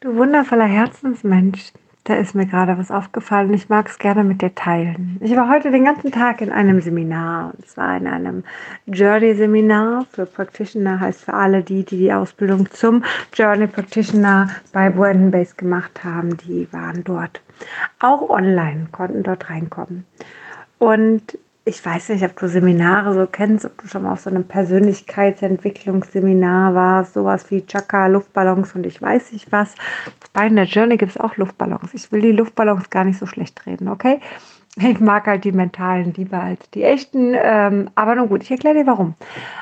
Du wundervoller Herzensmensch, da ist mir gerade was aufgefallen ich mag es gerne mit dir teilen. Ich war heute den ganzen Tag in einem Seminar und zwar in einem Journey-Seminar für Practitioner, heißt für alle die, die die Ausbildung zum Journey Practitioner bei Brandon Base gemacht haben, die waren dort. Auch online konnten dort reinkommen. Und ich weiß nicht, ob du Seminare so kennst, ob du schon mal auf so einem Persönlichkeitsentwicklungsseminar warst, sowas wie Chaka, Luftballons und ich weiß nicht was. Bei der Journey gibt es auch Luftballons. Ich will die Luftballons gar nicht so schlecht reden, okay? Ich mag halt die mentalen lieber als die echten, ähm, aber nun gut, ich erkläre dir warum.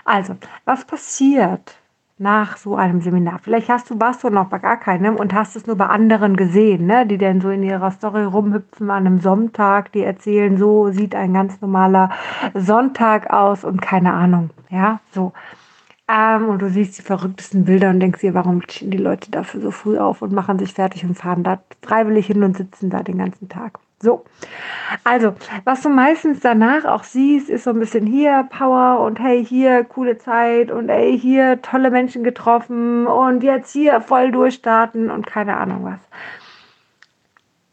Also, was passiert, nach so einem Seminar. Vielleicht hast du warst du noch bei gar keinem und hast es nur bei anderen gesehen, ne? die dann so in ihrer Story rumhüpfen an einem Sonntag, die erzählen, so sieht ein ganz normaler Sonntag aus und keine Ahnung, ja, so. Ähm, und du siehst die verrücktesten Bilder und denkst dir, warum stehen die Leute dafür so früh auf und machen sich fertig und fahren da freiwillig hin und sitzen da den ganzen Tag. So, also, was du meistens danach auch siehst, ist so ein bisschen hier Power und hey, hier coole Zeit und ey, hier tolle Menschen getroffen und jetzt hier voll durchstarten und keine Ahnung was.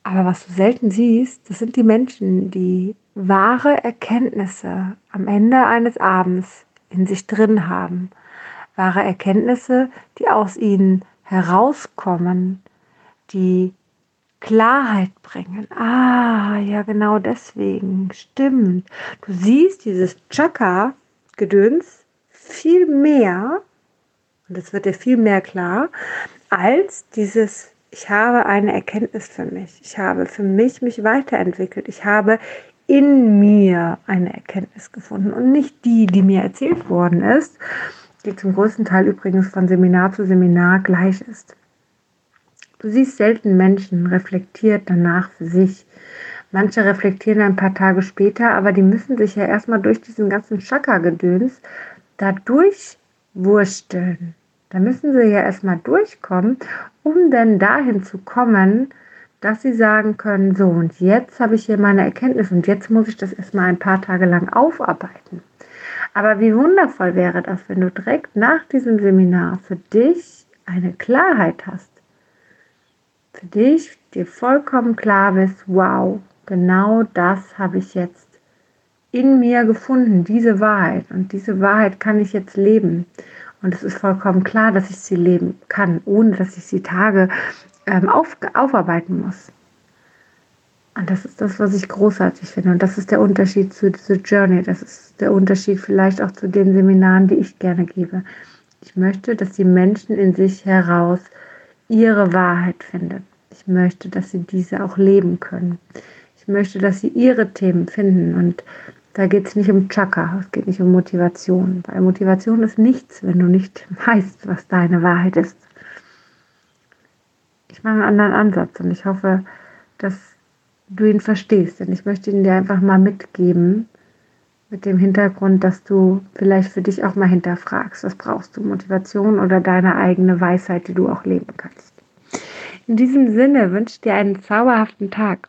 Aber was du selten siehst, das sind die Menschen, die wahre Erkenntnisse am Ende eines Abends in sich drin haben. Wahre Erkenntnisse, die aus ihnen herauskommen, die Klarheit bringen. Ah, ja, genau deswegen. Stimmt. Du siehst dieses Chakra-Gedöns viel mehr, und es wird dir viel mehr klar, als dieses, ich habe eine Erkenntnis für mich. Ich habe für mich mich weiterentwickelt. Ich habe in mir eine Erkenntnis gefunden und nicht die, die mir erzählt worden ist, die zum größten Teil übrigens von Seminar zu Seminar gleich ist. Du siehst selten Menschen reflektiert danach für sich. Manche reflektieren ein paar Tage später, aber die müssen sich ja erstmal durch diesen ganzen Chakra-Gedöns da durchwursteln. Da müssen sie ja erstmal durchkommen, um dann dahin zu kommen, dass sie sagen können, so und jetzt habe ich hier meine Erkenntnis und jetzt muss ich das erstmal ein paar Tage lang aufarbeiten. Aber wie wundervoll wäre das, wenn du direkt nach diesem Seminar für dich eine Klarheit hast für dich dir vollkommen klar bist, wow, genau das habe ich jetzt in mir gefunden, diese Wahrheit. Und diese Wahrheit kann ich jetzt leben. Und es ist vollkommen klar, dass ich sie leben kann, ohne dass ich sie Tage ähm, auf, aufarbeiten muss. Und das ist das, was ich großartig finde. Und das ist der Unterschied zu The Journey. Das ist der Unterschied vielleicht auch zu den Seminaren, die ich gerne gebe. Ich möchte, dass die Menschen in sich heraus ihre Wahrheit finden. Ich möchte, dass sie diese auch leben können. Ich möchte, dass sie ihre Themen finden. Und da geht es nicht um Chakra, es geht nicht um Motivation. Weil Motivation ist nichts, wenn du nicht weißt, was deine Wahrheit ist. Ich mache einen anderen Ansatz und ich hoffe, dass du ihn verstehst. Denn ich möchte ihn dir einfach mal mitgeben, mit dem Hintergrund, dass du vielleicht für dich auch mal hinterfragst, was brauchst du, Motivation oder deine eigene Weisheit, die du auch leben kannst. In diesem Sinne wünsche ich dir einen zauberhaften Tag.